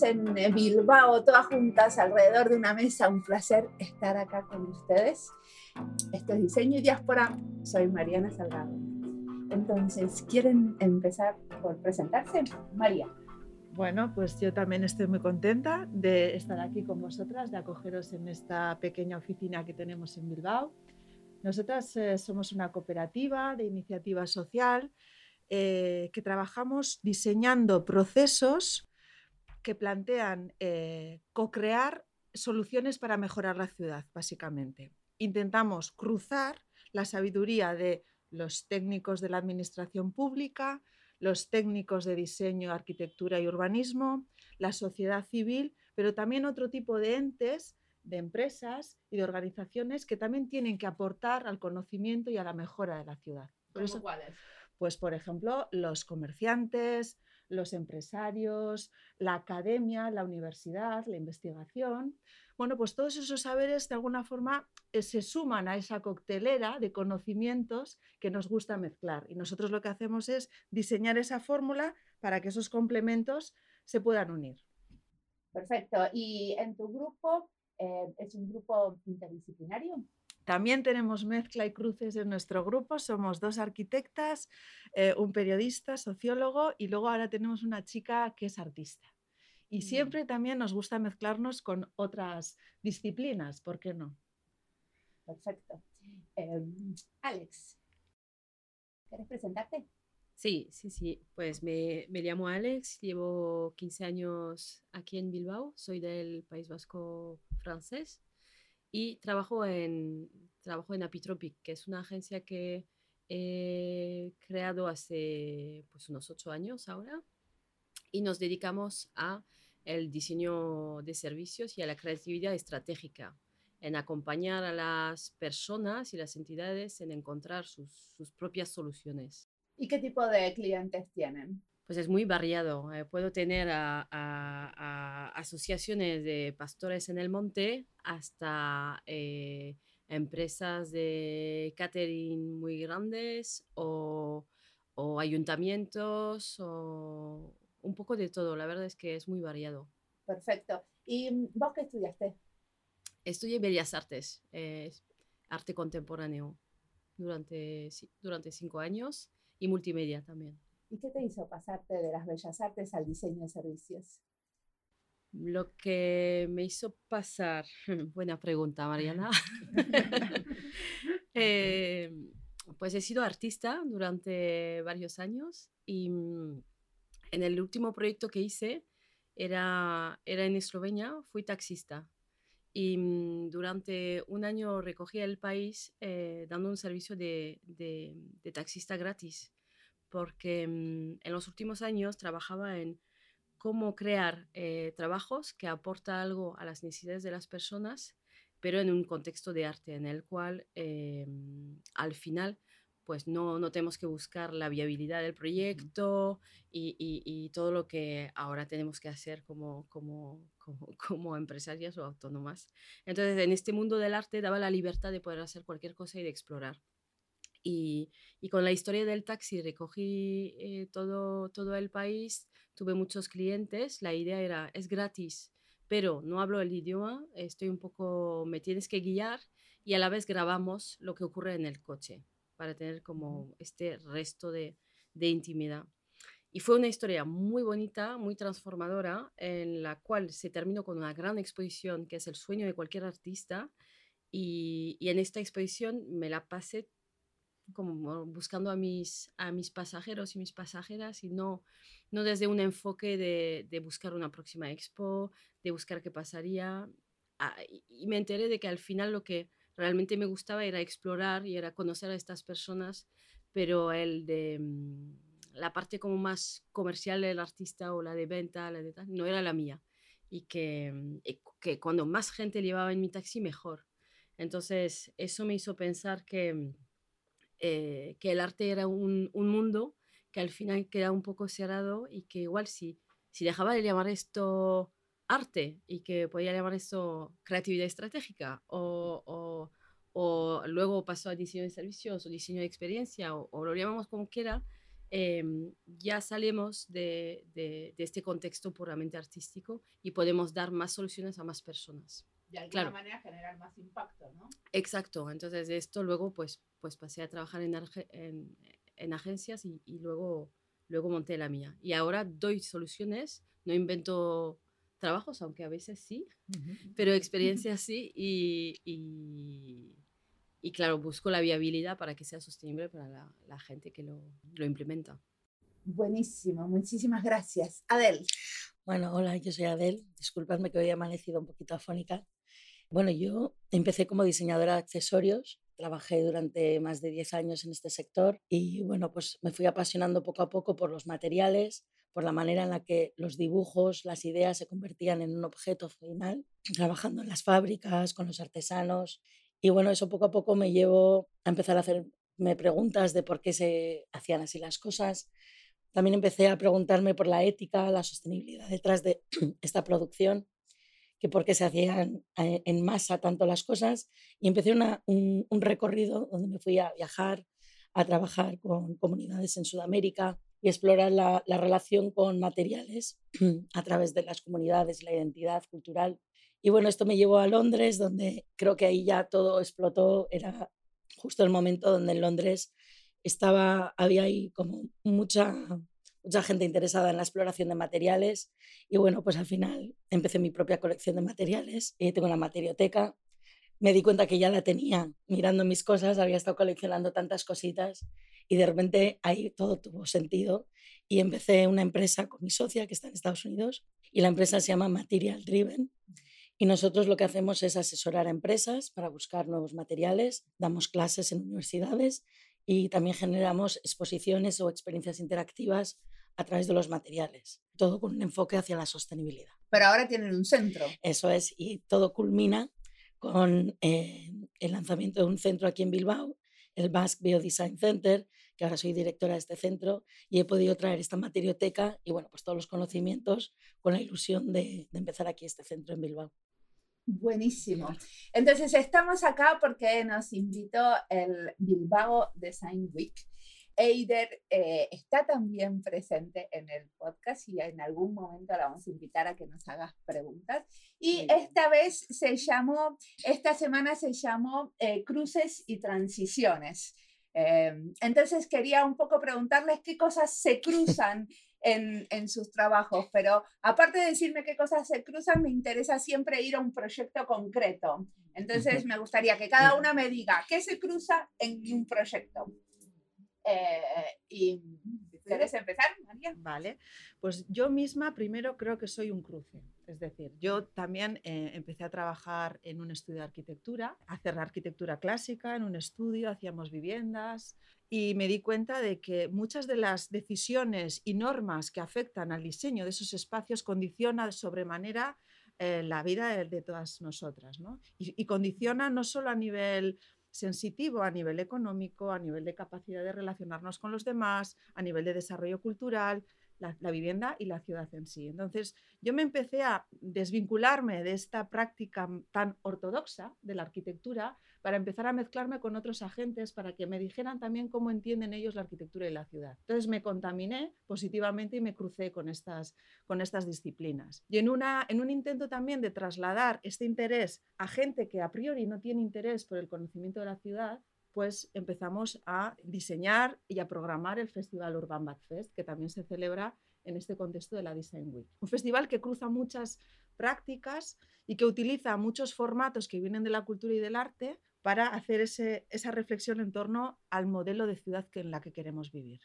En Bilbao, todas juntas alrededor de una mesa. Un placer estar acá con ustedes. Esto es Diseño y Diáspora. Soy Mariana Salgado. Entonces, ¿quieren empezar por presentarse? María. Bueno, pues yo también estoy muy contenta de estar aquí con vosotras, de acogeros en esta pequeña oficina que tenemos en Bilbao. Nosotras eh, somos una cooperativa de iniciativa social eh, que trabajamos diseñando procesos que plantean eh, co-crear soluciones para mejorar la ciudad, básicamente. Intentamos cruzar la sabiduría de los técnicos de la administración pública, los técnicos de diseño, arquitectura y urbanismo, la sociedad civil, pero también otro tipo de entes, de empresas y de organizaciones que también tienen que aportar al conocimiento y a la mejora de la ciudad. cuáles? Pues, por ejemplo, los comerciantes, los empresarios, la academia, la universidad, la investigación. Bueno, pues todos esos saberes de alguna forma eh, se suman a esa coctelera de conocimientos que nos gusta mezclar. Y nosotros lo que hacemos es diseñar esa fórmula para que esos complementos se puedan unir. Perfecto. ¿Y en tu grupo eh, es un grupo interdisciplinario? También tenemos mezcla y cruces en nuestro grupo. Somos dos arquitectas, eh, un periodista, sociólogo y luego ahora tenemos una chica que es artista. Y mm. siempre también nos gusta mezclarnos con otras disciplinas, ¿por qué no? Perfecto. Em, Alex, ¿quieres presentarte? Sí, sí, sí. Pues me, me, llamo Alex, llevo 15 años aquí en Bilbao, soy del País Vasco francés y trabajo en, trabajo en Apitropic, que es una agencia que he creado hace pues, unos ocho años ahora y nos dedicamos a el diseño de servicios y a la creatividad estratégica, en acompañar a las personas y las entidades en encontrar sus, sus propias soluciones. ¿Y qué tipo de clientes tienen? Pues es muy variado. Eh, puedo tener a, asociaciones de pastores en el monte hasta eh, empresas de catering muy grandes o, ayuntamientos o un poco de todo. La verdad es que es muy variado. Perfecto. ¿Y mm, vos qué estudiaste? Estudié Bellas Artes, arte contemporáneo, durante, durante cinco años y multimedia también. ¿Y qué te hizo pasarte de las bellas artes al diseño de servicios? Lo que me hizo pasar, buena pregunta, Mariana. Eh, pues he sido artista durante varios años y mm, en el último proyecto que hice era, era en Eslovenia, fui taxista. Y mm, durante un año recogí el país eh, dando un servicio de, de, de taxista gratis porque mm, en los últimos años trabajaba en cómo crear eh, trabajos que aporta algo a las necesidades de las personas, pero en un contexto de arte en el cual eh, al final pues no, no tenemos que buscar la viabilidad del proyecto y, y, todo lo que ahora tenemos que hacer como, como, como, como, empresarias o autónomas. Entonces, en este mundo del arte daba la libertad de poder hacer cualquier cosa y de explorar. Y, con la historia del taxi recogí eh, todo, todo el país, tuve muchos clientes, la idea era, es gratis, pero no hablo el idioma, estoy un poco, me tienes que guiar y a la vez grabamos lo que ocurre en el coche para tener como este resto de, de intimidad. Y fue una historia muy bonita, muy transformadora, en la cual se terminó con una gran exposición, que es el sueño de cualquier artista. Y, y en esta exposición me la pasé como buscando a mis, a mis pasajeros y mis pasajeras y no, no desde un enfoque de, de buscar una próxima expo, de buscar qué pasaría. Ah, y me enteré de que al final lo que realmente me gustaba era explorar y era conocer a estas personas, pero el de mm, la parte como más comercial del artista o la de venta, la de no era la mía. Y que, mm, que cuando más gente llevaba en mi taxi, mejor. Entonces, eso me hizo pensar que, mm, eh, que el arte era un, un, mundo que al final queda un poco cerrado y que igual si, si dejaba de llamar esto arte y que podía llamar esto creatividad estratégica o, o, o luego pasó a diseño de servicios o diseño de experiencia o, lo llamamos como quiera, em, ya salimos de, de, este contexto puramente artístico y podemos dar más soluciones a más personas. De alguna manera generar más impacto, ¿no? Exacto. Entonces, de esto luego pues, pues pasé a trabajar en, en, en agencias y, y, luego, luego monté la mía. Y ahora doy soluciones, no invento trabajos, aunque a veces sí, pero experiencias sí, y, y, y, claro, busco la viabilidad para que sea sostenible para la, la gente que lo, lo, implementa. Buenísimo, muchísimas gracias. Adel. Bueno, hola, yo soy Adel. Disculpadme que hoy he amanecido un poquito afónica. Bueno, yo empecé como diseñadora de accesorios, trabajé durante más de 10 años en este sector y bueno, pues me fui apasionando poco a poco por los materiales, por la manera en la que los dibujos, las ideas se convertían en un objeto final, trabajando en las fábricas, con los artesanos. Y bueno, eso poco a poco me llevó a empezar a hacerme preguntas de por qué se hacían así las cosas. También empecé a preguntarme por la ética, la sostenibilidad detrás de esta producción, que por qué se hacían eh, en masa tanto las cosas. Y empecé un, recorrido donde me fui a viajar, a trabajar con comunidades en Sudamérica, y explorar la, relación con materiales a través de las comunidades, la identidad cultural. Y bueno, esto me llevó a Londres, donde creo que ahí ya todo explotó. Era justo el momento donde en Londres estaba, había ahí como mucha, mucha gente interesada en la exploración de materiales. Y bueno, pues al final empecé mi propia colección de materiales. Y tengo una materioteca. Me di cuenta que ya la tenía mirando mis cosas, había estado coleccionando tantas cositas y de repente ahí todo tuvo sentido y empecé una empresa con mi socia que está en Estados Unidos y la empresa se llama Material Driven y nosotros lo que hacemos es asesorar a empresas para buscar nuevos materiales, damos clases en universidades y también generamos exposiciones o experiencias interactivas a través de los materiales, todo con un enfoque hacia la sostenibilidad. Pero ahora tienen un centro. Eso es, y todo culmina con eh, el lanzamiento de un centro aquí en Bilbao, el Basque Biodesign Center, que ahora soy directora de este centro y he podido traer esta materioteca y bueno, pues todos los conocimientos con la ilusión de, de empezar aquí este centro en Bilbao. Buenísimo. Entonces estamos acá porque nos invitó el Bilbao Design Week. Eider eh, está también presente en el podcast y en algún momento la vamos a invitar a que nos hagas preguntas. Y esta vez se llamó, esta semana se llamó eh, Cruces y Transiciones. Em, entonces quería un poco preguntarles qué cosas se cruzan en, en, sus trabajos, pero aparte de decirme qué cosas se cruzan, me interesa siempre ir a un proyecto concreto. Entonces me gustaría que cada una me diga qué se cruza en un proyecto. Eh, y ¿Quieres empezar, María? Vale, pues yo misma primero creo que soy un cruce. Es decir, yo también eh, empecé a trabajar en un estudio de arquitectura, a hacer arquitectura clásica en un estudio, hacíamos viviendas y me di cuenta de que muchas de las decisiones y normas que afectan al diseño de esos espacios condicionan sobremanera eh, la vida de, todas nosotras. ¿no? Y, y condiciona no solo a nivel sensitivo a nivel económico, a nivel de capacidad de relacionarnos con los demás, a nivel de desarrollo cultural, la, vivienda y la ciudad en sí. Entonces, yo me empecé a desvincularme de esta práctica tan ortodoxa de la arquitectura para empezar a mezclarme con otros agentes para que me dijeran también cómo entienden ellos la arquitectura y la ciudad. Entonces me contaminé positivamente y me crucé con estas, con estas disciplinas. Y en, una, en un intento también de trasladar este interés a gente que a priori no tiene interés por el conocimiento de la ciudad, pues empezamos a diseñar y a programar el Festival Urban Back Fest, que también se celebra en este contexto de la Design Week. Un festival que cruza muchas prácticas y que utiliza muchos formatos que vienen de la cultura y del arte para hacer ese, esa reflexión en torno al modelo de ciudad que, en la que queremos vivir.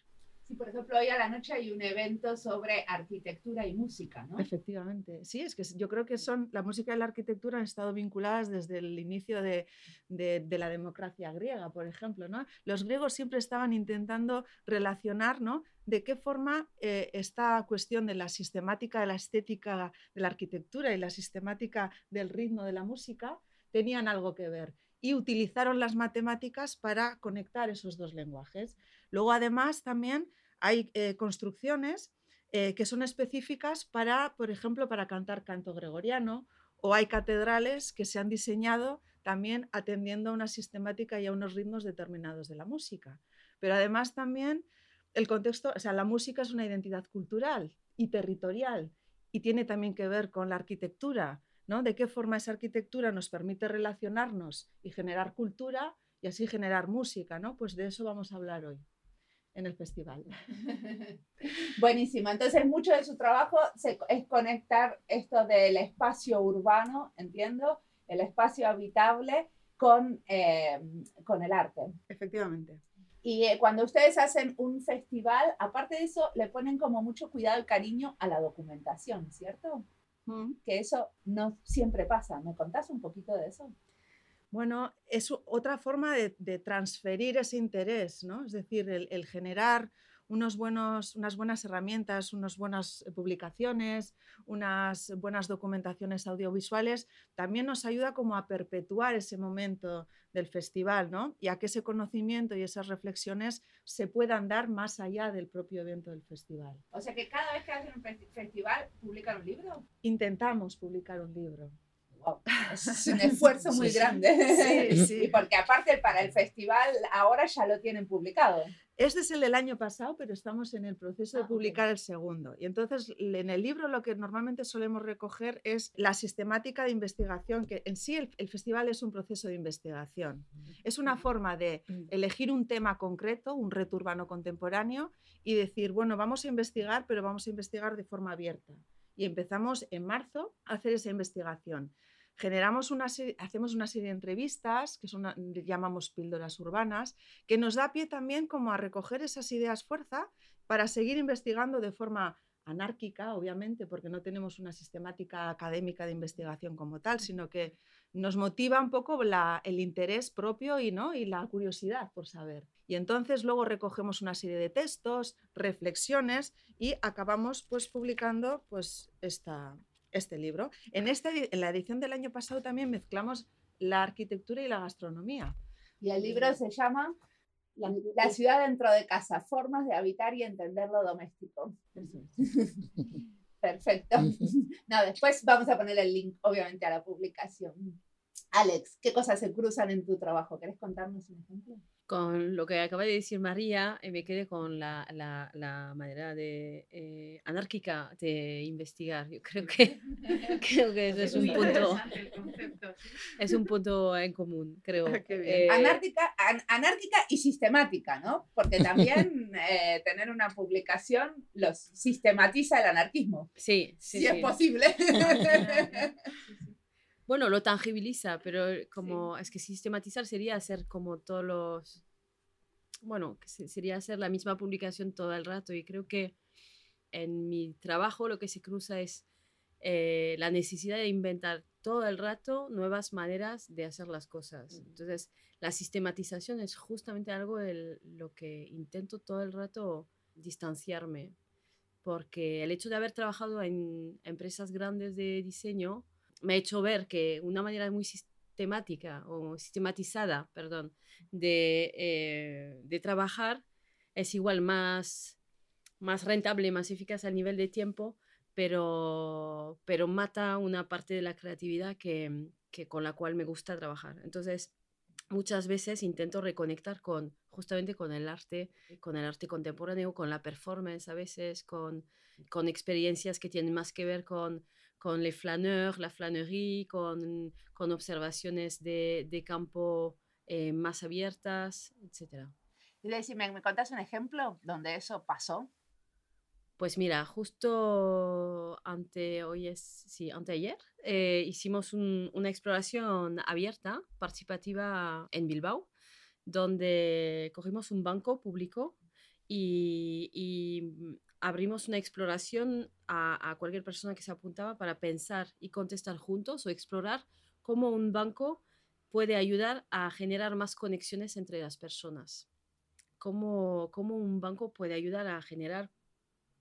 Sí, por ejemplo, hoy a la noche hay un evento sobre arquitectura y música, ¿no? Efectivamente, sí, es que yo creo que son la música y la arquitectura han estado vinculadas desde el inicio de, de, la democracia griega, por ejemplo, ¿no? Los griegos siempre estaban intentando relacionar, ¿no? De qué forma eh, esta cuestión de la sistemática de la estética de la arquitectura y la sistemática del ritmo de la música tenían algo que ver y utilizaron las matemáticas para conectar esos dos lenguajes. Luego, además, también hay eh, construcciones eh, que son específicas para, por ejemplo, para cantar canto gregoriano, o hay catedrales que se han diseñado también atendiendo a una sistemática y a unos ritmos determinados de la música. Pero además también el contexto, o sea, la música es una identidad cultural y territorial y tiene también que ver con la arquitectura, ¿no? De qué forma esa arquitectura nos permite relacionarnos y generar cultura y así generar música, ¿no? Pues de eso vamos a hablar hoy en el festival. Buenísimo. Entonces, mucho de su trabajo es conectar esto del espacio urbano, entiendo, el espacio habitable con, eh, con el arte. Efectivamente. Y eh, cuando ustedes hacen un festival, aparte de eso, le ponen como mucho cuidado y cariño a la documentación, ¿cierto? Que eso no siempre pasa. ¿Me contás un poquito de eso? Bueno, es otra forma de, transferir ese interés, ¿no? Es decir, el, generar unos buenos, unas buenas herramientas, unas buenas publicaciones, unas buenas documentaciones audiovisuales, también nos ayuda como a perpetuar ese momento del festival, ¿no? Y a que ese conocimiento y esas reflexiones se puedan dar más allá del propio evento del festival. O sea que cada vez que hacen un festival, ¿publican un libro? Intentamos publicar un libro. Es un esfuerzo muy grande. Sí, sí. Y porque aparte para el festival ahora ya lo tienen publicado. Este es el del año pasado, pero estamos en el proceso de ah, publicar el segundo. Y entonces en el libro lo que normalmente solemos recoger es la sistemática de investigación, que en sí el, el festival es un proceso de investigación. Es una forma de elegir un tema concreto, un reto urbano contemporáneo, y decir, bueno, vamos a investigar, pero vamos a investigar de forma abierta. Y empezamos en marzo a hacer esa investigación generamos una hacemos una serie de entrevistas, que son llamamos píldoras urbanas, que nos da pie también como a recoger esas ideas fuerza para seguir investigando de forma anárquica, obviamente, porque no tenemos una sistemática académica de investigación como tal, sino que nos motiva un poco el interés propio y, ¿no? y la curiosidad por saber. Y entonces luego recogemos una serie de textos, reflexiones y acabamos pues publicando pues esta, este libro. En, este, en la edición del año pasado también mezclamos la arquitectura y la gastronomía. Y el libro se llama La, ciudad dentro de casa, formas de habitar y entender lo doméstico. Perfecto. No, después vamos a poner el link, obviamente, a la publicación. Alex, ¿qué cosas se cruzan en tu trabajo? ¿Querés contarnos un ejemplo? Con lo que acaba de decir María, eh, me quedé con la, la, la manera de, eh, anárquica de investigar. Yo creo que, creo que es un punto, es un punto en común, creo. Ah, eh, anárquica, anárquica y sistemática, ¿no? Porque también tener una publicación los sistematiza el anarquismo. Sí, sí si es posible. Bueno, lo tangibiliza, pero como es que sistematizar sería hacer como todos los, bueno, sería hacer la misma publicación todo el rato y creo que en mi trabajo lo que se cruza es eh, la necesidad de inventar todo el rato nuevas maneras de hacer las cosas. Entonces, la sistematización es justamente algo de lo que intento todo el rato distanciarme, porque el hecho de haber trabajado en empresas grandes de diseño, me ha hecho ver que una manera muy sistemática o sistematizada, perdón, de, eh, de trabajar es igual más, más rentable, más eficaz a nivel de tiempo, pero, pero mata una parte de la creatividad que, que con la cual me gusta trabajar. Entonces, muchas veces intento reconectar con justamente con el arte, con el arte contemporáneo, con la performance a veces, con, con experiencias que tienen más que ver con con les flaneurs, la flanerie, con, con observaciones de, de campo eh, más abiertas, etc. Y decime, ¿me contás un ejemplo donde eso pasó? Pues mira, justo ante hoy es, sí, anteayer, eh, hicimos una exploración abierta, participativa en Bilbao, donde cogimos un banco público y, y abrimos una exploración a, cualquier persona que se apuntaba para pensar y contestar juntos o explorar cómo un banco puede ayudar a generar más conexiones entre las personas. Cómo, cómo un banco puede ayudar a generar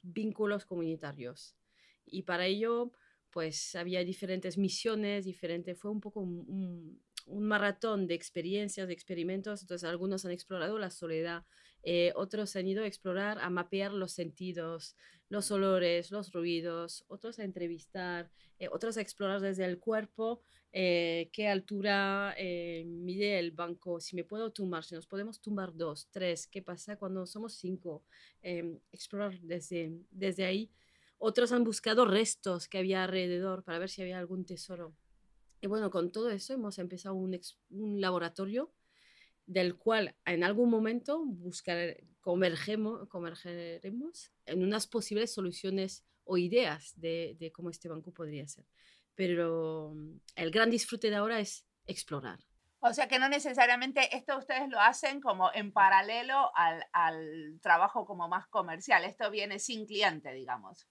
vínculos comunitarios. Y para ello, pues había diferentes misiones, diferente, fue un poco un, un maratón de experiencias, de experimentos. Entonces, algunos han explorado la soledad, eh, otros han ido a explorar, a mapear los sentidos, los olores, los ruidos, otros a entrevistar, eh, otros a explorar desde el cuerpo eh, qué altura mide el banco, si me puedo tumbar, si nos podemos tumbar dos, tres, qué pasa cuando somos cinco, em, explorar desde, desde ahí. Otros han buscado restos que había alrededor para ver si había algún tesoro. Y bueno, con todo eso hemos empezado un, un laboratorio del cual en algún momento buscar, convergemos, convergeremos en unas posibles soluciones o ideas de, cómo este banco podría ser. Pero mm, el gran disfrute de ahora es explorar. O sea que no necesariamente esto ustedes lo hacen como en paralelo al, al trabajo como más comercial. Esto viene sin cliente, digamos.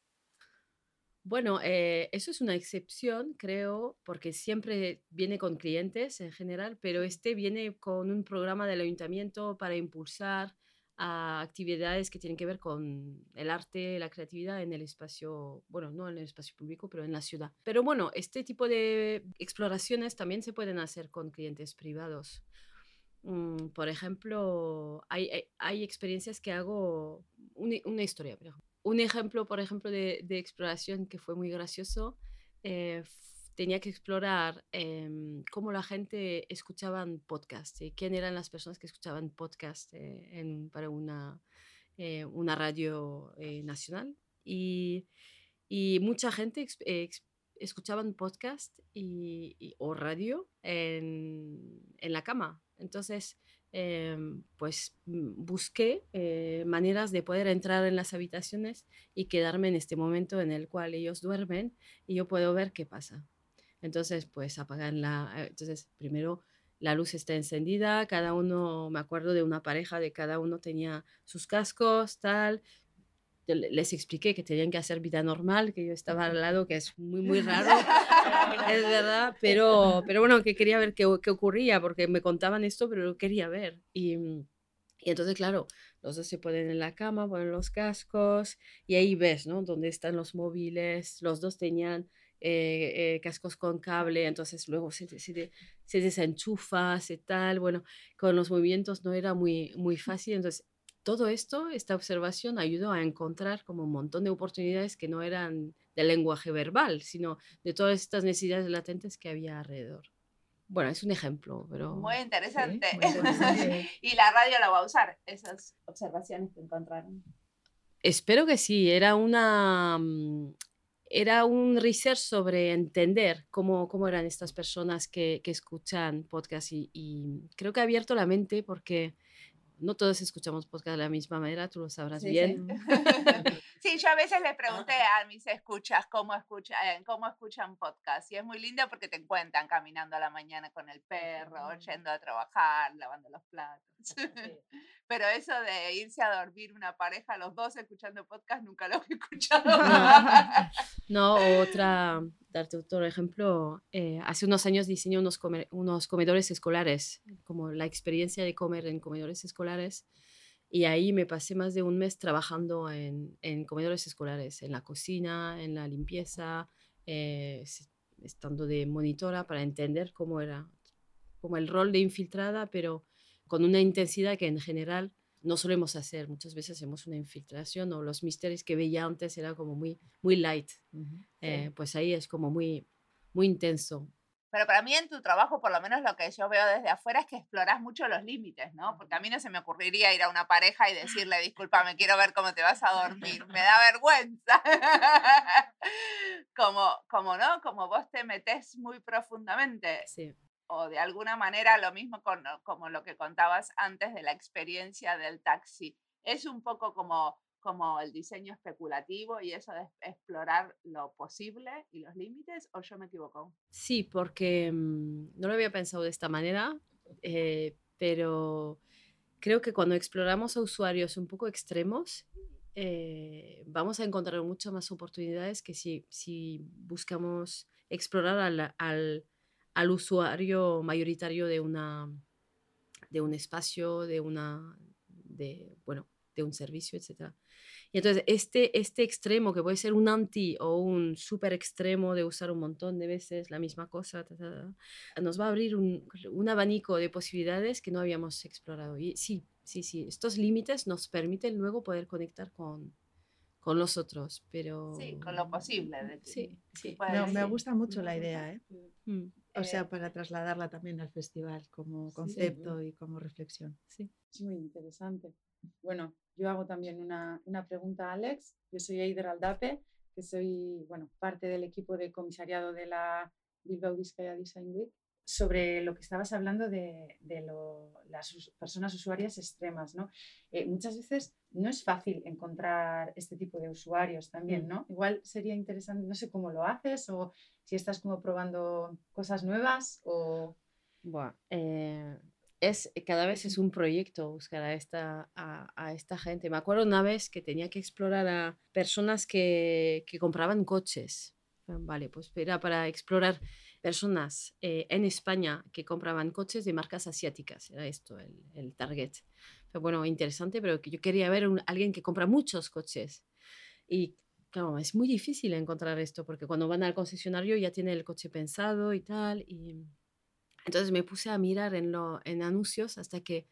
Bueno, eh, eso es una excepción, creo, porque siempre viene con clientes en general, pero este viene con un programa del ayuntamiento para impulsar actividades que tienen que ver con el arte, la creatividad en el espacio, bueno, no en el espacio público, pero en la ciudad. Pero bueno, este tipo de exploraciones también se pueden hacer con clientes privados. Mm, por ejemplo, hay, hay, experiencias que hago, una, una historia, por ejemplo un ejemplo, por ejemplo, de, exploración que fue muy gracioso, eh, tenía que explorar em, cómo la gente escuchaba podcast y quién eran las personas que escuchaban podcast eh, para una, eh, una radio nacional. Y, mucha gente escuchaba podcast y, o radio en, en la cama. Entonces, Em, pues mm, busqué eh, maneras de poder entrar en las habitaciones y quedarme en este momento en el cual ellos duermen y yo puedo ver qué pasa. Entonces, pues apagan la... Eh, entonces, primero la luz está encendida, cada uno, me acuerdo de una pareja, de cada uno tenía sus cascos, tal, les expliqué que tenían que hacer vida normal, que yo estaba al lado, que es muy, muy raro, es verdad, pero, pero bueno, que quería ver qué, qué, ocurría, porque me contaban esto, pero lo quería ver. Y, y, entonces, claro, los dos se ponen en la cama, ponen los cascos, y ahí ves, ¿no? Dónde están los móviles, los dos tenían... Eh, eh, cascos con cable, entonces luego se, se, se desenchufa, se tal, bueno, con los movimientos no era muy, muy fácil, entonces todo esto, esta observación ayudó a encontrar como un montón de oportunidades que no eran de lenguaje verbal, sino de todas estas necesidades latentes que había alrededor. Bueno, es un ejemplo, pero... Muy interesante. y la radio la va a usar, esas observaciones que encontraron. Espero que sí. Era una... Mm, era un research sobre entender cómo, cómo eran estas personas que, que escuchan podcast y, y creo que ha abierto la mente porque no todos escuchamos podcast de la misma manera, tú lo sabrás bien. Sí. yo a veces le pregunté a mis escuchas cómo, escucha, eh, cómo escuchan podcast y es muy lindo porque te encuentran caminando a la mañana con el perro, yendo a trabajar, lavando los platos. Pero eso de irse a dormir una pareja, los dos escuchando podcast, nunca lo he escuchado. No, otra, darte otro ejemplo, eh, hace unos años diseñé unos, unos comedores escolares, como la experiencia de comer en comedores escolares. Y ahí me pasé más de un mes trabajando en, en comedores escolares, en la cocina, en la limpieza, eh, estando de monitora para entender cómo era, como el rol de infiltrada, pero con una intensidad que en general no solemos hacer. Muchas veces hacemos una infiltración o los misterios que veía antes era como muy, muy light. Eh, pues ahí es como muy, muy intenso. Pero para mí en tu trabajo, por lo menos lo que yo veo desde afuera, es que exploras mucho los límites, ¿no? Porque a mí no se me ocurriría ir a una pareja y decirle, disculpa, me quiero ver cómo te vas a dormir. Me da vergüenza. como, como, ¿no? Como vos te metes muy profundamente. Sí o de alguna manera lo mismo con, como lo que contabas antes de la experiencia del taxi. Es un poco como, como el diseño especulativo y eso de explorar lo posible y los límites, o yo me equivoco? Sí, porque mm, no lo había pensado de esta manera, eh, pero creo que cuando exploramos a usuarios un poco extremos, eh, vamos a encontrar muchas más oportunidades que si, si buscamos explorar al, al al usuario mayoritario de, una, de un espacio, de, una, de, bueno, de un servicio, etc. Y entonces este, este extremo, que puede ser un anti o un super extremo de usar un montón de veces la misma cosa, nos va a abrir un, un, abanico de posibilidades que no habíamos explorado. Y sí, sí, sí, estos límites nos permiten luego poder conectar con, con los otros, pero... Sí, con lo posible. De sí, sí. me gusta mucho la idea, ¿eh? Mm. O sea, eh, para trasladarla también al festival como concepto y como reflexión. Sí. Es muy interesante. Bueno, yo hago también una, una pregunta a Alex. Yo soy Eider Aldape, que soy bueno, parte del equipo de comisariado de la Bilbao Vizcaya Design Week sobre lo que estabas hablando de, las personas usuarias extremas, ¿no? Eh, muchas veces no es fácil encontrar este tipo de usuarios también, mm. ¿no? Igual sería interesante, no sé cómo lo haces o si estás como probando cosas nuevas o... Bueno, eh, es, cada vez es un proyecto buscar a esta, a, esta gente. Me acuerdo una vez que tenía que explorar a personas que, que compraban coches. Vale, pues era para explorar personas eh, en España que compraban coches de marcas asiáticas. Era esto el, el target. Pero bueno, interesante, pero yo quería ver a alguien que compra muchos coches. Y claro, es muy difícil encontrar esto porque cuando van al concesionario ya tiene el coche pensado y tal. Y entonces me puse a mirar en, lo, anuncios hasta que,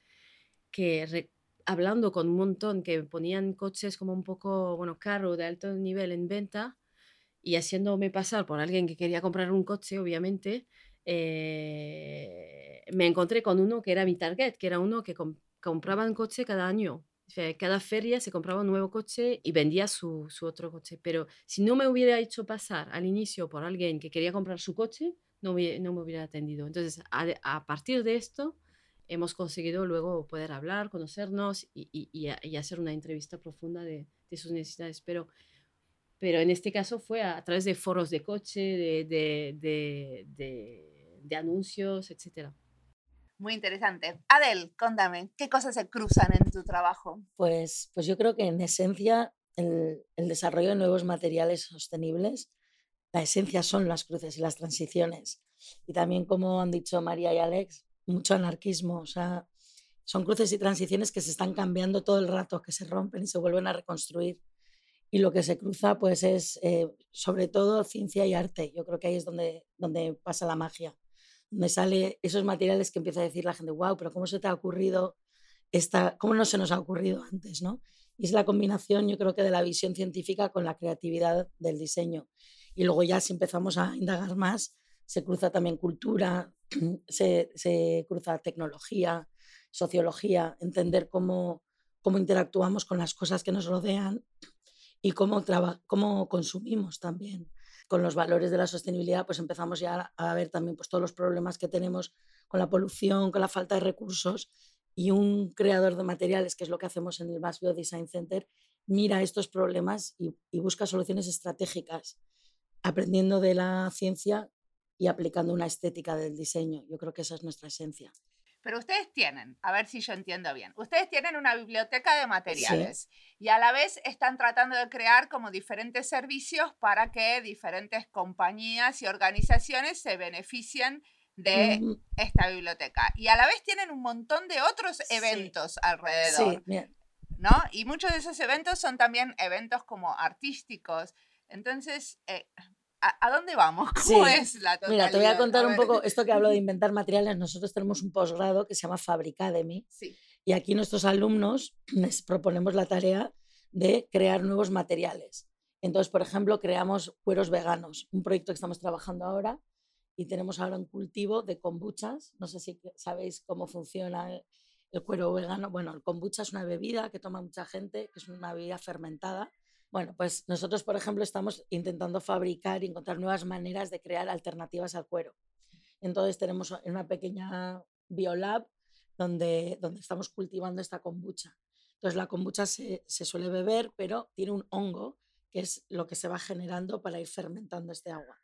hablando con un montón que ponían coches como un poco, bueno, caro, de alto nivel en venta y haciéndome pasar por alguien que quería comprar un coche, obviamente, eh, me encontré con uno que era mi target, que era uno que compraba un coche cada año. cada feria se compraba un nuevo coche y vendía su, otro coche. Pero si no me hubiera hecho pasar al inicio por alguien que quería comprar su coche, no me, no me hubiera atendido. Entonces, a, a, partir de esto, hemos conseguido luego poder hablar, conocernos y, y, y, hacer una entrevista profunda de, de sus necesidades. Pero pero en este caso fue a, través de foros de coche, de, de, de, de anuncios, etc. Muy interesante. Adel, contame, ¿qué cosas se cruzan en tu trabajo? Pues, pues yo creo que en esencia el, el desarrollo de nuevos materiales sostenibles, la esencia son las cruces y las transiciones. Y también, como han dicho María y Alex, mucho anarquismo. O sea, son cruces y transiciones que se están cambiando todo el rato, que se rompen y se vuelven a reconstruir y lo que se cruza pues es eh, sobre todo ciencia y arte. Yo creo que ahí es donde, donde pasa la magia, donde sale esos materiales que empieza a decir la gente, wow, pero ¿cómo se te ha ocurrido esta, cómo no se nos ha ocurrido antes, ¿no? Y es la combinación, yo creo que de la visión científica con la creatividad del diseño. Y luego ya si empezamos a indagar más, se cruza también cultura, se, se cruza tecnología, sociología, entender cómo, cómo interactuamos con las cosas que nos rodean y cómo, cómo consumimos también. Con los valores de la sostenibilidad, pues empezamos ya a ver también pues, todos los problemas que tenemos con la polución, con la falta de recursos. Y un creador de materiales, que es lo que hacemos en el Mass Design Center, mira estos problemas y, y busca soluciones estratégicas, aprendiendo de la ciencia y aplicando una estética del diseño. Yo creo que esa es nuestra esencia. Pero ustedes tienen, a ver si yo entiendo bien, ustedes tienen una biblioteca de materiales y a la vez están tratando de crear como diferentes servicios para que diferentes compañías y organizaciones se beneficien de esta biblioteca. Y a la vez tienen un montón de otros eventos alrededor. Sí, bien. ¿no? Y muchos de esos eventos son también eventos como artísticos. Entonces, eh, ¿A, dónde vamos? ¿Cómo es la totalidad? Mira, te voy a contar un poco esto que hablo de inventar materiales. Nosotros tenemos un posgrado que se llama Fabricademy. Sí. Y aquí nuestros alumnos les proponemos la tarea de crear nuevos materiales. Entonces, por ejemplo, creamos cueros veganos, un proyecto que estamos trabajando ahora y tenemos ahora un cultivo de kombuchas. No sé si sabéis cómo funciona el, el cuero vegano. Bueno, el kombucha es una bebida que toma mucha gente, que es una bebida fermentada bueno, pues nosotros, por ejemplo, estamos intentando fabricar y encontrar nuevas maneras de crear alternativas al cuero. Entonces tenemos una pequeña biolab donde, donde estamos cultivando esta kombucha. Entonces la kombucha se, se suele beber, pero tiene un hongo, que es lo que se va generando para ir fermentando este agua.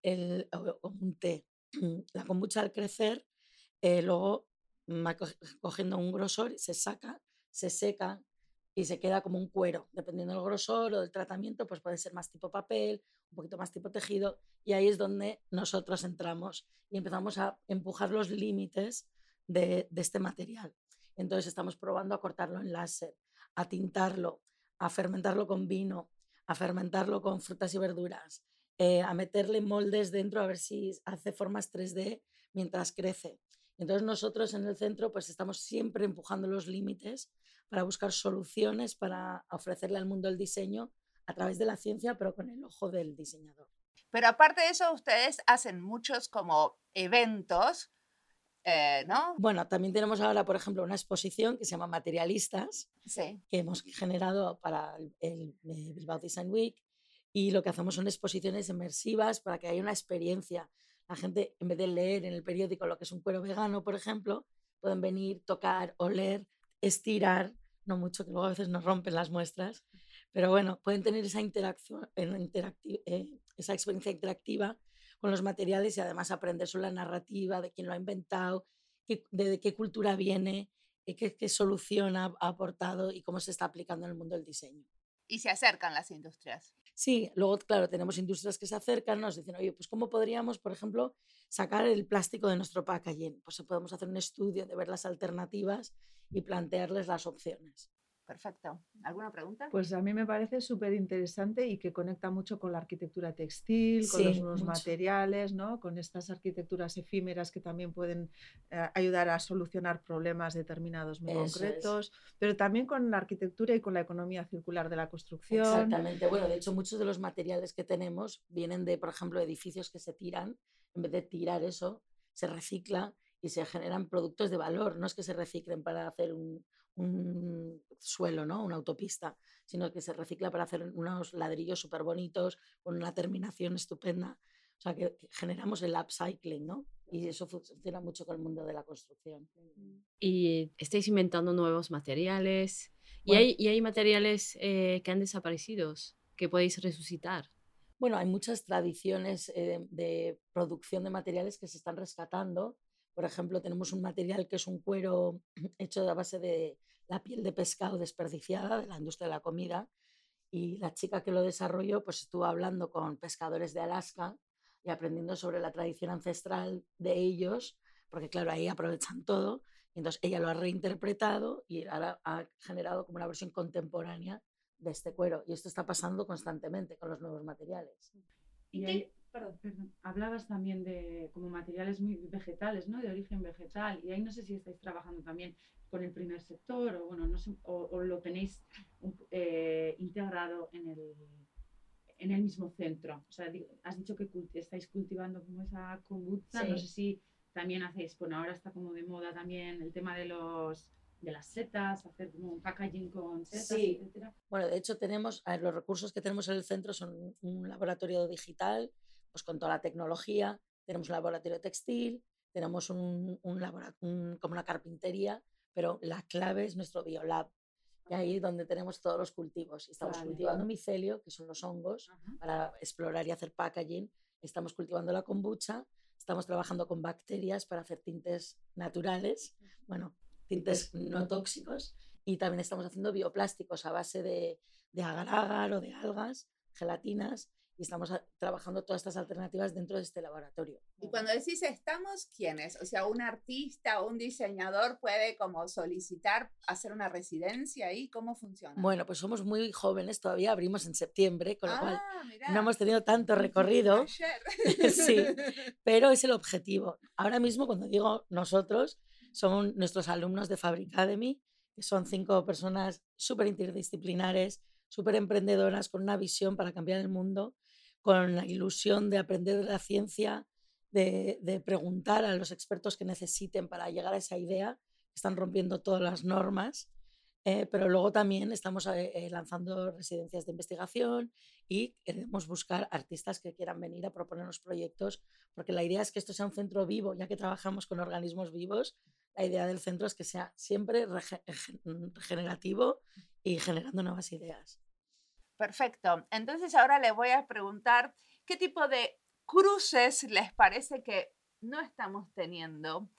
El, un té. La kombucha al crecer, eh, luego va cogiendo un grosor, se saca, se seca, y se queda como un cuero. Dependiendo del grosor o del tratamiento, pues puede ser más tipo papel, un poquito más tipo tejido. Y ahí es donde nosotros entramos y empezamos a empujar los límites de, este material. Entonces estamos probando a cortarlo en láser, a tintarlo, a fermentarlo con vino, a fermentarlo con frutas y verduras, eh, a meterle moldes dentro a ver si hace formas 3D mientras crece. Entonces nosotros en el centro pues estamos siempre empujando los límites para buscar soluciones para ofrecerle al mundo el diseño a través de la ciencia, pero con el ojo del diseñador. Pero aparte de eso, ustedes hacen muchos como eventos, eh, ¿no? Bueno, también tenemos ahora, por ejemplo, una exposición que se llama Materialistas, Sí. que hemos generado para el, el, eh, Bilbao Design Week. Y lo que hacemos son exposiciones inmersivas para que haya una experiencia. La gente, en vez de leer en el periódico lo que es un cuero vegano, por ejemplo, pueden venir, tocar, oler, estirar, no mucho, que luego a veces nos rompen las muestras, pero bueno, pueden tener esa, interacción, interacti eh, esa experiencia interactiva con los materiales y además aprender sobre la narrativa, de quién lo ha inventado, qué, de, qué cultura viene, eh, qué, qué solución ha, ha aportado y cómo se está aplicando en el mundo del diseño. Y se acercan las industrias. Sí, luego, claro, tenemos industrias que se acercan, nos dicen, oye, pues ¿cómo podríamos, por ejemplo, sacar el plástico de nuestro packaging? Pues podemos hacer un estudio de ver las alternativas y plantearles las opciones. Perfecto. ¿Alguna pregunta? Pues a mí me parece súper interesante y que conecta mucho con la arquitectura textil, con Sí, los nuevos mucho. materiales, ¿no? con estas arquitecturas efímeras que también pueden eh, ayudar a solucionar problemas determinados muy Eso es. concretos, pero también con la arquitectura y con la economía circular de la construcción. Exactamente. Bueno, de hecho, muchos de los materiales que tenemos vienen de, por ejemplo, edificios que se tiran. En vez de tirar eso, se recicla y se generan productos de valor. No es que se reciclen para hacer un, un suelo, ¿no? una autopista, sino que se recicla para hacer unos ladrillos súper bonitos con una terminación estupenda. O sea, que generamos el upcycling, ¿no? Y eso funciona mucho con el mundo de la construcción. Y estáis inventando nuevos materiales. Y, hay, y hay materiales eh, que han desaparecido, que podéis resucitar. Bueno, hay muchas tradiciones eh, de producción de materiales que se están rescatando. Por ejemplo, tenemos un material que es un cuero hecho a base de la piel de pescado desperdiciada de la industria de la comida. Y la chica que lo desarrolló pues estuvo hablando con pescadores de Alaska y aprendiendo sobre la tradición ancestral de ellos, porque claro, ahí aprovechan todo. Y entonces ella lo ha reinterpretado y ahora ha generado como una versión contemporánea de este cuero. Y esto está pasando constantemente con los nuevos materiales. Y ahí, perdón, perdón, hablabas también de como materiales muy vegetales, ¿no? De origen vegetal. Y ahí no sé si estáis trabajando también con el primer sector o, bueno, no sé, o, o lo tenéis eh, integrado en el, en el mismo centro. O sea, has dicho que culti- estáis cultivando como esa kombucha. No sé si también hacéis, bueno, ahora está como de moda también el tema de los de las setas, hacer como un packaging con setas, Sí. etcétera. Bueno, de hecho tenemos, a ver, los recursos que tenemos en el centro son un laboratorio digital, pues con toda la tecnología, tenemos un laboratorio textil, tenemos un, un labora- un- como una carpintería, pero la clave es nuestro biolab, y ahí es donde tenemos todos los cultivos. Estamos Vale. cultivando micelio, que son los hongos, Ajá. para explorar y hacer packaging. Estamos cultivando la kombucha, estamos trabajando con bacterias para hacer tintes naturales, bueno, tintes no tóxicos, y también estamos haciendo bioplásticos a base de, de agar-agar o de algas, gelatinas, y estamos trabajando todas estas alternativas dentro de este laboratorio. Y cuando decís estamos, ¿quiénes? O sea, un artista o un diseñador puede como solicitar hacer una residencia ahí, ¿cómo funciona? Bueno, pues somos muy jóvenes, todavía abrimos en septiembre, con lo cual ah, mirá. no hemos tenido tanto recorrido. Ayer. Sí. pero es el objetivo. Ahora mismo, cuando digo nosotros, son nuestros alumnos de Fabric Academy, que son cinco personas súper interdisciplinares, súper emprendedoras, con una visión para cambiar el mundo, con la ilusión de aprender de la ciencia, de, preguntar a los expertos que necesiten para llegar a esa idea. Están rompiendo todas las normas. eh, pero luego también estamos eh, lanzando residencias de investigación y queremos buscar artistas que quieran venir a proponernos proyectos, porque la idea es que esto sea un centro vivo, ya que trabajamos con organismos vivos, la idea del centro es que sea siempre rege- gen- regenerativo y generando nuevas ideas. Perfecto. Entonces ahora les voy a preguntar qué tipo de cruces les parece que no estamos teniendo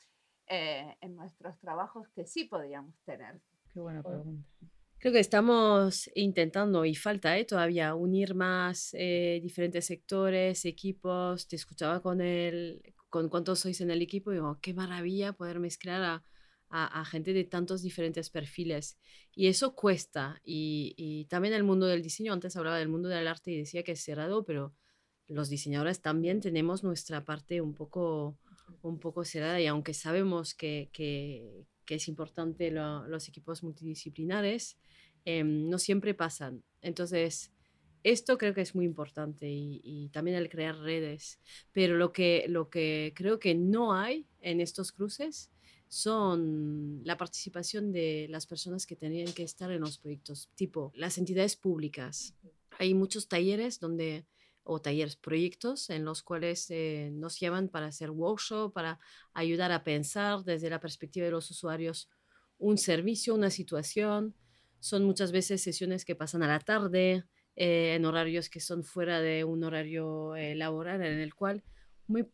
eh, en nuestros trabajos que sí podríamos tener. Qué buena pregunta. Creo que estamos intentando, y falta ¿eh? todavía, unir más eh, diferentes sectores, equipos. Te escuchaba con el, con cuántos sois en el equipo y digo, qué maravilla poder mezclar a, a, gente de tantos diferentes perfiles. Y eso cuesta. Y, también el mundo del diseño, antes hablaba del mundo del arte y decía que es cerrado, pero los diseñadores también tenemos nuestra parte un poco, un poco cerrada y aunque sabemos que, que, que es importante los equipos multidisciplinares, em, no siempre pasan. Entonces, esto creo que es muy importante y, también el crear redes. Pero lo que, lo que creo que no hay en estos cruces son la participación de las personas que tenían que estar en los proyectos, tipo las entidades públicas. Hay muchos talleres donde o talleres, proyectos en los cuales eh, nos llevan para hacer workshop, para ayudar a pensar desde la perspectiva de los usuarios un servicio, una situación. Son muchas veces sesiones que pasan a la tarde, eh, en horarios que son fuera de un horario eh, laboral, en el cual muy,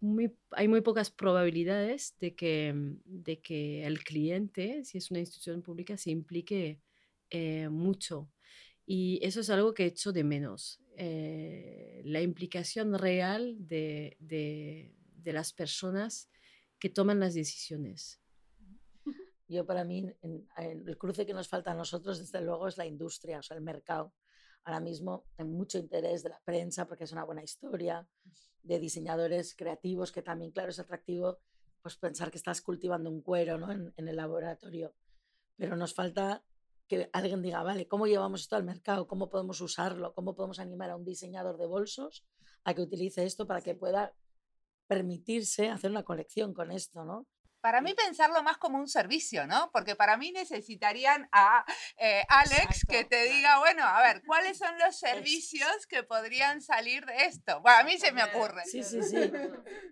muy, hay muy pocas probabilidades de que, de que el cliente, si es una institución pública, se implique mucho. Y eso es algo que echo de menos. Eh, la implicación real de, de, de, las personas que toman las decisiones. Yo para mí, el cruce que nos falta a nosotros, desde luego, es la industria, o sea, el mercado. Ahora mismo hay mucho interés de la prensa porque es una buena historia, de diseñadores creativos, que también, claro, es atractivo pues pensar que estás cultivando un cuero ¿no? en, en el laboratorio. Pero nos falta que alguien diga, vale, ¿cómo llevamos esto al mercado? ¿Cómo podemos usarlo? ¿Cómo podemos animar a un diseñador de bolsos a que utilice esto para que pueda permitirse hacer una colección con esto, ¿no? Para mí pensarlo más como un servicio, ¿no? Porque para mí necesitarían a eh, Alex que te diga, bueno, a ver, ¿cuáles son los servicios que podrían salir de esto? Bueno, a mí se me ocurre. Sí, sí, sí.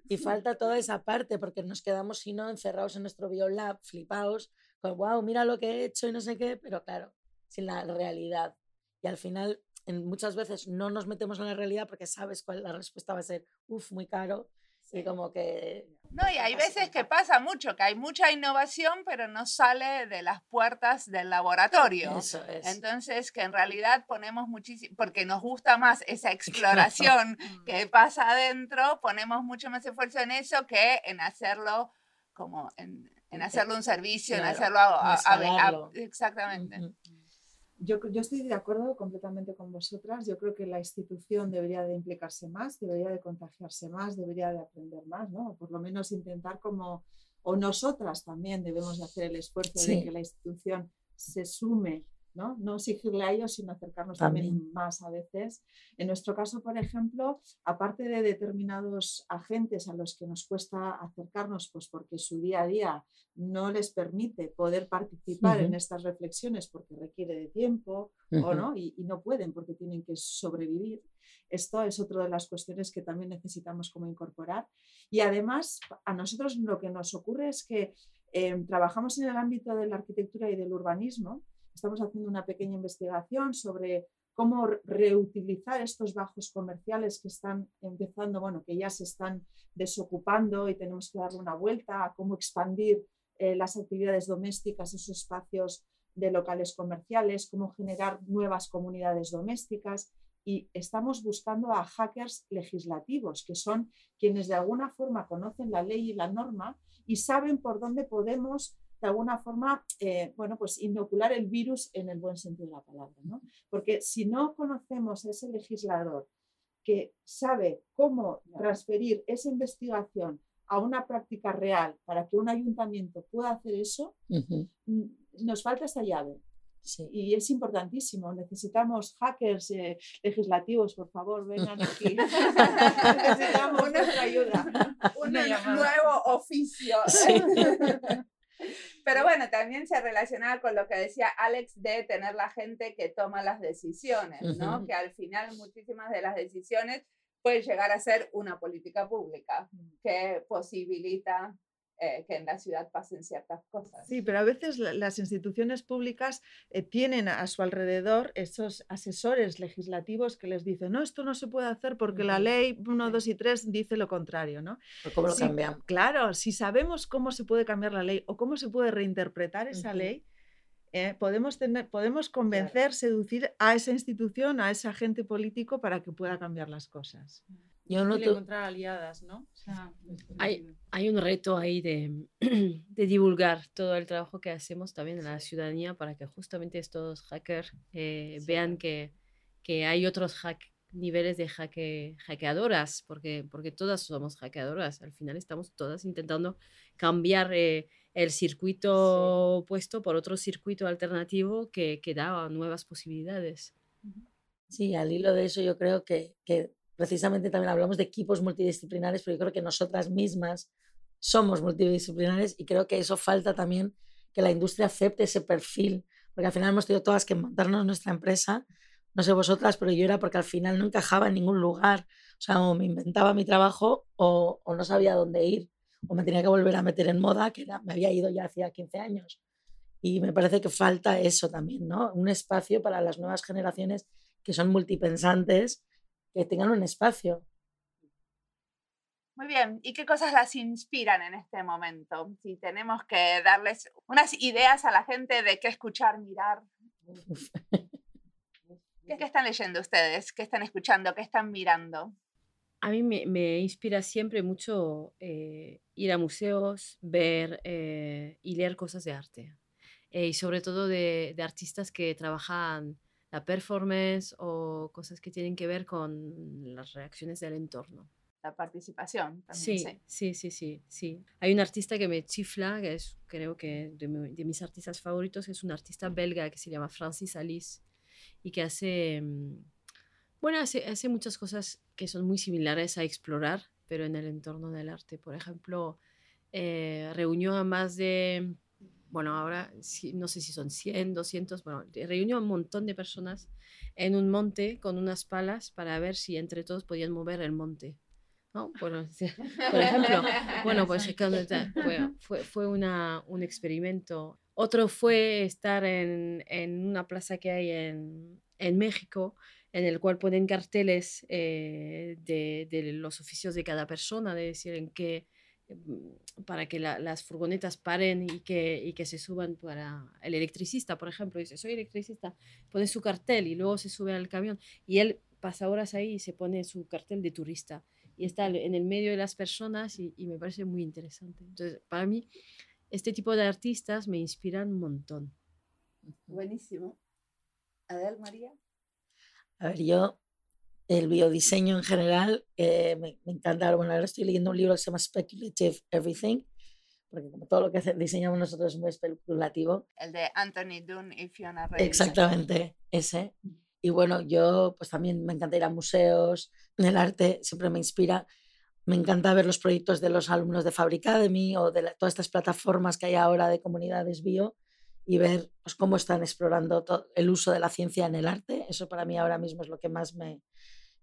Y falta toda esa parte porque nos quedamos, si no, encerrados en nuestro biolab, flipados, wow, mira lo que he hecho y no sé qué, pero claro, sin la realidad. Y al final, en, muchas veces no nos metemos en la realidad porque sabes cuál la respuesta va a ser, uff, muy caro. Y como que... No, y hay veces que pasa mucho, que hay mucha innovación, pero no sale de las puertas del laboratorio. Eso es. Entonces, que en realidad ponemos muchísimo, porque nos gusta más esa exploración que pasa adentro, ponemos mucho más esfuerzo en eso que en hacerlo como en, en hacerlo un servicio, en hacerlo a, exactamente. Yo, yo, estoy de acuerdo completamente con vosotras. Yo creo que la institución debería de implicarse más, debería de contagiarse más, debería de aprender más, ¿no? Por lo menos intentar como, o nosotras también debemos de hacer el esfuerzo de que la institución se sume ¿no? No exigirle a ellos, sino acercarnos también. más a veces. En nuestro caso, por ejemplo, aparte de determinados agentes a los que nos cuesta acercarnos, pues porque su día a día no les permite poder participar en estas reflexiones porque requiere de tiempo o no, y, no pueden porque tienen que sobrevivir. Esto es otra de las cuestiones que también necesitamos como incorporar. Y además, a nosotros lo que nos ocurre es que em, trabajamos en el ámbito de la arquitectura y del urbanismo Estamos haciendo una pequeña investigación sobre cómo reutilizar estos bajos comerciales que están empezando, bueno, que ya se están desocupando y tenemos que darle una vuelta a cómo expandir eh, las actividades domésticas, esos espacios de locales comerciales, cómo generar nuevas comunidades domésticas. Y estamos buscando a hackers legislativos, que son quienes de alguna forma conocen la ley y la norma y saben por dónde podemos de alguna forma, eh, bueno, pues inocular el virus en el buen sentido de la palabra, ¿no? Porque si no conocemos a ese legislador que sabe cómo transferir esa investigación a una práctica real para que un ayuntamiento pueda hacer eso, nos falta esta llave. Y es importantísimo. Necesitamos hackers eh, legislativos, por favor, vengan aquí. Necesitamos nuestra ayuda. Un nuevo oficio. Sí. Pero bueno, también se relacionaba con lo que decía Alex de tener la gente que toma las decisiones, ¿no? Que al final muchísimas de las decisiones pueden llegar a ser una política pública que posibilita eh, que en la ciudad pasen ciertas cosas. Sí, pero a veces las instituciones públicas eh, tienen a su alrededor esos asesores legislativos que les dicen, no, esto no se puede hacer porque la ley 1, 2 y 3 dice lo contrario, ¿no? ¿Cómo lo cambiamos? Claro, si sabemos cómo se puede cambiar la ley o cómo se puede reinterpretar esa ley, eh, podemos, tener, podemos convencer, seducir a esa institución, a ese agente político para que pueda cambiar las cosas. Yo no encontrar aliadas, ¿no? hay, hay un reto ahí de, de, divulgar todo el trabajo que hacemos también en la ciudadanía para que justamente estos hackers eh, vean que, que hay otros hack, niveles de hacke, hackeadoras, porque, porque todas somos hackeadoras. Al final estamos todas intentando cambiar eh, el circuito puesto por otro circuito alternativo que, que da nuevas posibilidades. Sí, al hilo de eso yo creo que, que precisamente también hablamos de equipos multidisciplinares, pero yo creo que nosotras mismas somos multidisciplinares y creo que eso falta también que la industria acepte ese perfil, porque al final hemos tenido todas que montarnos nuestra empresa, no sé vosotras, pero yo era porque al final no encajaba en ningún lugar, o sea, o me inventaba mi trabajo o, no sabía dónde ir, o me tenía que volver a meter en moda, que me había ido ya hacía 15 años. Y me parece que falta eso también, ¿no? Un espacio para las nuevas generaciones que son multipensantes, que tengan un espacio. Muy bien, ¿y qué cosas las inspiran en este momento? Si tenemos que darles unas ideas a la gente de qué escuchar, mirar. ¿Qué, están leyendo ustedes? ¿Qué están escuchando? ¿Qué están mirando? A mí me, inspira siempre mucho eh, ir a museos, ver eh, y leer cosas de arte. Eh, y sobre todo de, de, artistas que trabajan la performance o cosas que tienen que ver con las reacciones del entorno participación. sí, sí, sí, sí, sí. Hay un artista que me chifla, que es creo que de, de, mis artistas favoritos, que es un artista belga que se llama Francis Alice y que hace, mm, bueno, hace, hace muchas cosas que son muy similares a explorar, pero en el entorno del arte. Por ejemplo, eh, reunió a más de, bueno, ahora no sé si son 100, 200, bueno, reunió a un montón de personas en un monte con unas palas para ver si entre todos podían mover el monte. Por, ejemplo, bueno, pues fue, fue, una, un experimento. Otro fue estar en, en una plaza que hay en, en, México, en el cual ponen carteles eh, de, de, los oficios de cada persona, de decir en qué, mm, para que las furgonetas paren y que, y que se suban para el electricista, por ejemplo, dice, soy electricista, pone su cartel y luego se sube al camión. Y él pasa horas ahí y se pone su cartel de turista y está en el medio de las personas y, me parece muy interesante. Entonces, para mí, este tipo de artistas me inspiran un montón. Buenísimo. Adel, María. A ver, yo, el biodiseño en general, eh, me, encanta. Bueno, ahora estoy leyendo un libro que se llama Speculative Everything, porque como todo lo que diseñamos nosotros es muy especulativo. El de Anthony Dunn y Fiona Reyes. Exactamente, ese. Y bueno, yo pues también me encanta ir a museos, el arte siempre me inspira. Me encanta ver los proyectos de los alumnos de Fabric Academy o de todas estas plataformas que hay ahora de comunidades bio y ver pues, cómo están explorando el uso de la ciencia en el arte. Eso para mí ahora mismo es lo que más me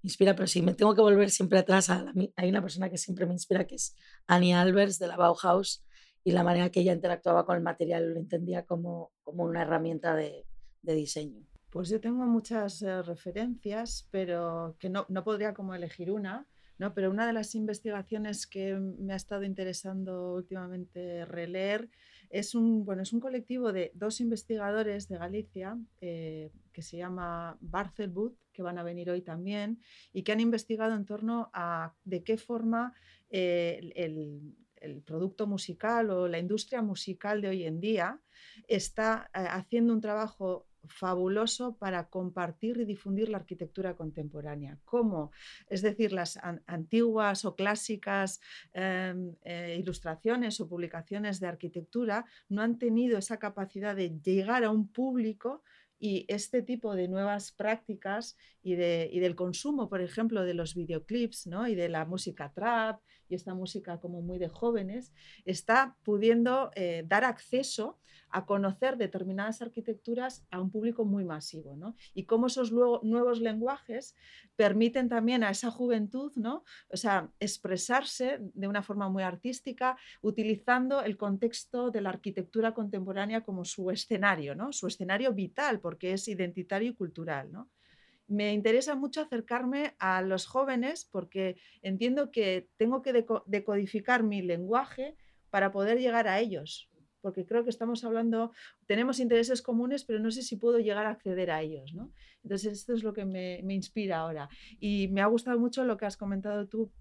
inspira. Pero si me tengo que volver siempre atrás, hay una persona que siempre me inspira, que es Annie Albers de la Bauhaus y la manera que ella interactuaba con el material lo entendía como, como una herramienta de diseño. Pues yo tengo muchas eh, referencias, pero que no, no, podría como elegir una, ¿no? Pero una de las investigaciones que me ha estado interesando últimamente releer es un, bueno, es un colectivo de dos investigadores de Galicia eh, que se llama Barcelbut, que van a venir hoy también, y que han investigado en torno a de qué forma eh, el, el producto musical o la industria musical de hoy en día está haciendo un trabajo fabuloso para compartir y difundir la arquitectura contemporánea. ¿Cómo? Es decir, las antiguas o clásicas em, eh, ilustraciones o publicaciones de arquitectura no han tenido esa capacidad de llegar a un público y este tipo de nuevas prácticas y, de, y, del consumo, por ejemplo, de los videoclips ¿no? y de la música trap y esta música como muy de jóvenes, está pudiendo eh, dar acceso a conocer determinadas arquitecturas a un público muy masivo. ¿no? Y cómo esos nuevos lenguajes permiten también a esa juventud ¿no? o sea, expresarse de una forma muy artística, utilizando el contexto de la arquitectura contemporánea como su escenario, ¿no? su escenario vital, porque es identitario y cultural. ¿no? Me interesa mucho acercarme a los jóvenes porque entiendo que tengo que decodificar mi lenguaje para poder llegar a ellos, porque creo que estamos hablando, tenemos intereses comunes, pero no sé si puedo llegar a acceder a ellos. ¿no? Entonces, esto es lo que me, inspira ahora. Y me ha gustado mucho lo que has comentado tú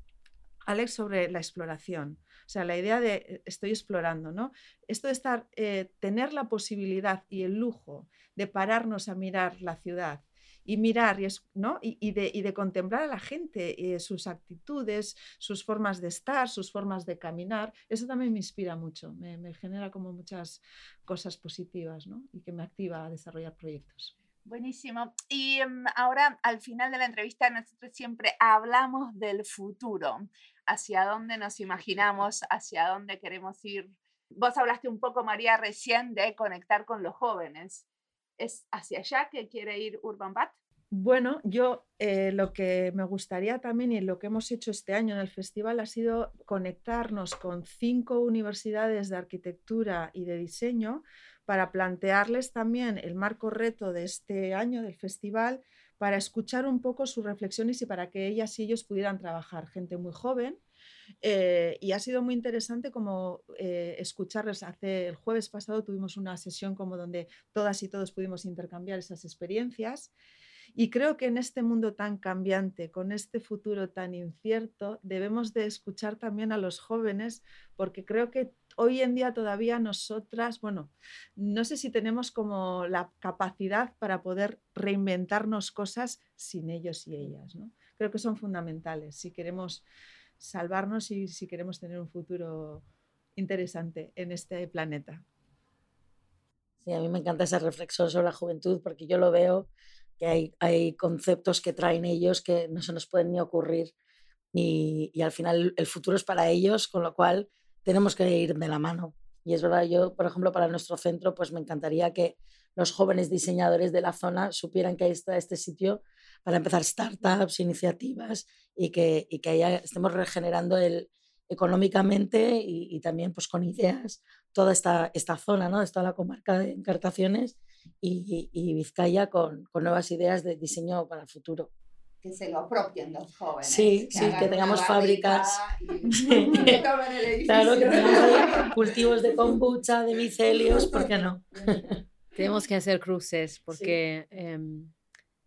Alex, sobre la exploración. O sea, la idea de estoy explorando, ¿no? Esto de estar, eh, tener la posibilidad y el lujo de pararnos a mirar la ciudad y mirar y, ¿no? y, de, y de, contemplar a la gente, eh, sus actitudes, sus formas de estar, sus formas de caminar, eso también me inspira mucho, me, me genera como muchas cosas positivas ¿no? y que me activa a desarrollar proyectos. Buenísimo. Y um, ahora, al final de la entrevista, nosotros siempre hablamos del futuro, hacia dónde nos imaginamos, hacia dónde queremos ir. Vos hablaste un poco, María, recién de conectar con los jóvenes. ¿Es hacia allá que quiere ir Urban Bat? Bueno, yo eh, lo que me gustaría también y lo que hemos hecho este año en el festival ha sido conectarnos con cinco universidades de arquitectura y de diseño para plantearles también el marco reto de este año del festival, para escuchar un poco sus reflexiones y para que ellas y ellos pudieran trabajar. Gente muy joven. Eh, y ha sido muy interesante como eh, escucharles. Hace el jueves pasado tuvimos una sesión como donde todas y todos pudimos intercambiar esas experiencias. Y creo que en este mundo tan cambiante, con este futuro tan incierto, debemos de escuchar también a los jóvenes, porque creo que hoy en día todavía nosotras, bueno, no sé si tenemos como la capacidad para poder reinventarnos cosas sin ellos y ellas, ¿no? Creo que son fundamentales si queremos salvarnos y si queremos tener un futuro interesante en este planeta. Sí, a mí me encanta esa reflexión sobre la juventud porque yo lo veo que hay, hay conceptos que traen ellos que no se nos pueden ni ocurrir y, y al final el futuro es para ellos, con lo cual tenemos que ir de la mano. Y es verdad, yo, por ejemplo, para nuestro centro, pues me encantaría que los jóvenes diseñadores de la zona supieran que ahí está este sitio para empezar startups, iniciativas y que, y que estemos regenerando el, económicamente y, también pues con ideas toda esta, esta zona, ¿no? toda la comarca de Encartaciones y, y Vizcaya con, con nuevas ideas de diseño para el futuro que se lo apropien los jóvenes. Sí, que sí, que tengamos fábricas. claro, que tengamos cultivos de kombucha, de micelios, ¿por qué no? Tenemos que hacer cruces porque em,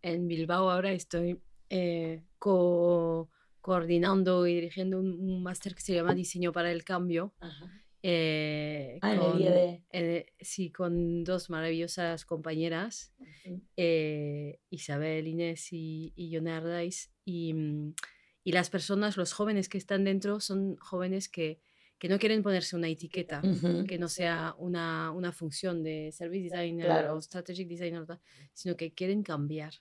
en Bilbao ahora estoy eh, coordinando y dirigiendo un, máster que se llama Diseño para el Cambio. Eh, ah, con, eh, sí, con dos maravillosas compañeras, eh, Isabel, Inés y, y Ardais. Y, mm, y, las personas, los jóvenes que están dentro, son jóvenes que, que no quieren ponerse una etiqueta, que no sea una, una, función de service designer o strategic designer, sino que quieren cambiar.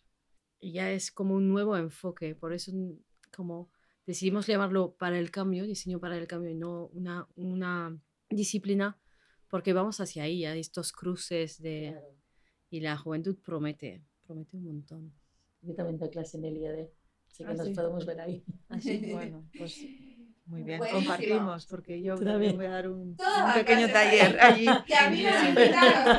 Ya es como un nuevo enfoque, por eso mm, como decidimos llamarlo para el cambio, diseño para el cambio y no una, una disciplina, porque vamos hacia ahí, a estos cruces de... Y la juventud promete, promete un montón. Yo también doy clase en el IAD, así que ah, nos podemos ver ahí. Así, bueno, pues muy bien, compartimos, porque yo también voy a dar un, un pequeño taller allí. Que a mí me invitaron.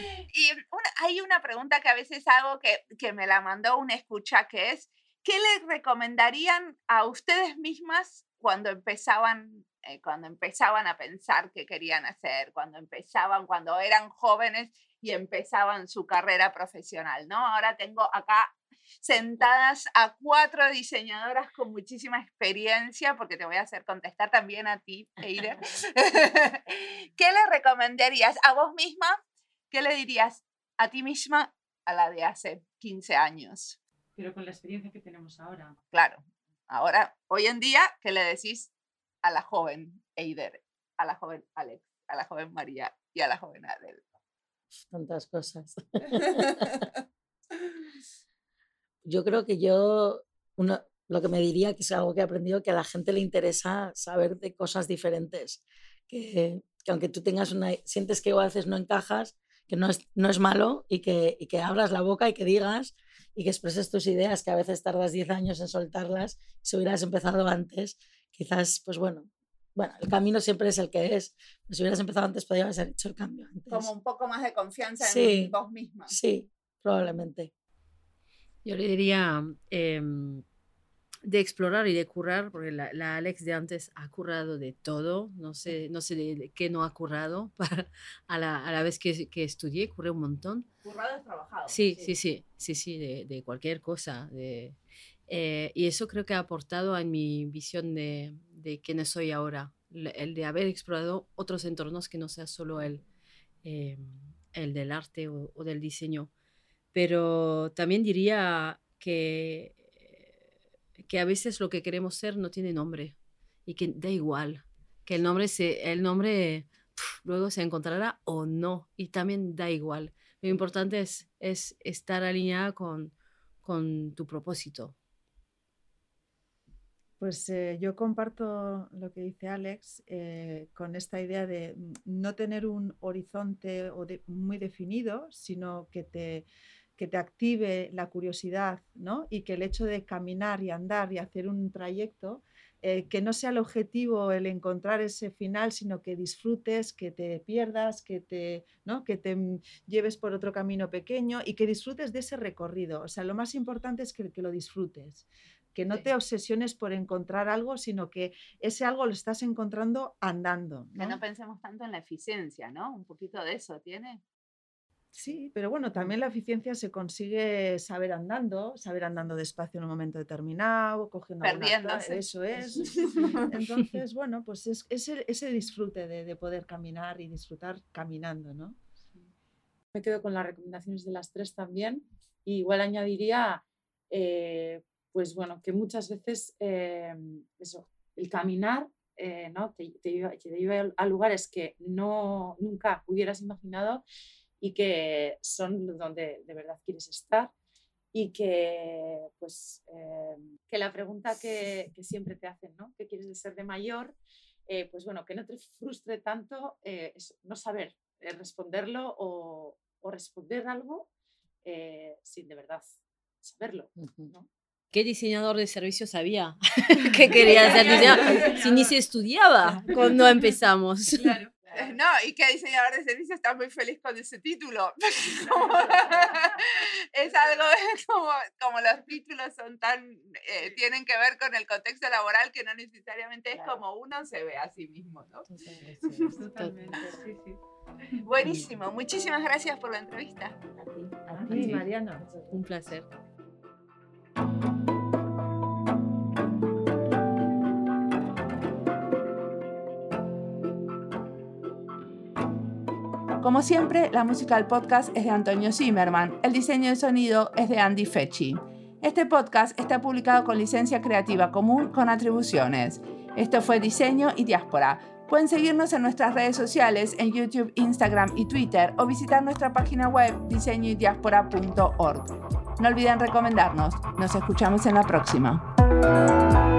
y hay una pregunta que a veces hago que, que me la mandó una escucha, que es, ¿qué les recomendarían a ustedes mismas cuando empezaban, eh, cuando empezaban a pensar qué querían hacer, cuando empezaban, cuando eran jóvenes y empezaban su carrera profesional, ¿no? Ahora tengo acá sentadas a cuatro diseñadoras con muchísima experiencia, porque te voy a hacer contestar también a ti, Eider. ¿Qué le recomendarías a vos misma? ¿Qué le dirías a ti misma a la de hace 15 años? Pero con la experiencia que tenemos ahora. Claro, Ahora, hoy en día, ¿qué le decís a la joven Eider, a la joven Alex, a la joven María y a la joven Adel? Tantas cosas. yo creo que yo, uno, lo que me diría, que es algo que he aprendido, que a la gente le interesa saber de cosas diferentes. Que, que aunque tú tengas una, sientes que a veces no encajas, que no es, no es malo y que, y que abras la boca y que digas y que expreses tus ideas, que a veces tardas 10 años en soltarlas, si hubieras empezado antes, quizás, pues bueno, bueno, el camino siempre es el que es. si hubieras empezado antes, podrías haber hecho el cambio antes. Como un poco más de confianza en vos misma. Sí, probablemente. Yo le diría, em, de explorar y de currar, porque la, Alex de antes ha currado de todo, no sé, no sé de, qué no ha currado, a, la, a, la, vez que, que, estudié, curré un montón. Currado es trabajado. Sí, sí, sí, sí, sí, de, de, cualquier cosa. De, Eh, y eso creo que ha aportado a mi visión de, de quién soy ahora, el de haber explorado otros entornos que no sea solo el, eh, el del arte o, o, del diseño. Pero también diría que, que a veces lo que queremos ser no tiene nombre y que da igual, que el nombre, se, el nombre luego se encontrará o no y también da igual. Lo importante es, es estar alineada con, con tu propósito. Pues eh, yo comparto lo que dice Alex eh, con esta idea de mm, no tener un horizonte o muy definido, sino que te, que te active la curiosidad ¿no? y que el hecho de caminar y andar y hacer un trayecto, eh, que no sea el objetivo el encontrar ese final, sino que disfrutes, que te pierdas, que te, ¿no? que te mm, lleves por otro camino pequeño y que disfrutes de ese recorrido. O sea, lo más importante es que, que lo disfrutes que no te obsesiones por encontrar algo, sino que ese algo lo estás encontrando andando. ¿no? Que no pensemos tanto en la eficiencia, ¿no? Un poquito de eso tiene. Sí, pero bueno, también la eficiencia se consigue saber andando, saber andando despacio en un momento determinado, cogiendo Perdiéndose. Eso es. Entonces, bueno, pues es, ese, ese disfrute de, de, poder caminar y disfrutar caminando, ¿no? Me quedo con las recomendaciones de las tres también. Y igual añadiría, eh, pues bueno, que muchas veces eh, eso, el caminar eh, ¿no? te, te, lleva, te, lleva, a lugares que no, nunca hubieras imaginado y que son donde de verdad quieres estar y que pues eh, que la pregunta que, que, siempre te hacen, ¿no? ¿Qué quieres de ser de mayor? Eh, pues bueno, que no te frustre tanto eh, es no saber responderlo o, o, responder algo sin de verdad saberlo, ¿no? ¿Qué diseñador de servicios había que quería ser diseñador? Si ni se estudiaba cuando empezamos. Claro. No, y que diseñador de servicios está muy feliz con ese título. es algo como, como los títulos son tan, eh, tienen que ver con el contexto laboral que no necesariamente claro. es como uno se ve a sí mismo, ¿no? Totalmente, sí, sí. Buenísimo, muchísimas gracias por la entrevista. A ti, a ti Mariano. Un placer. Como siempre, la música del podcast es de Antonio Zimmerman, el diseño de sonido es de Andy Fechi. Este podcast está publicado con licencia creativa común con atribuciones. Esto fue Diseño y Diáspora. Pueden seguirnos en nuestras redes sociales en YouTube, Instagram y Twitter o visitar nuestra página web diseñoydiaspora.org. No olviden recomendarnos. Nos escuchamos en la próxima.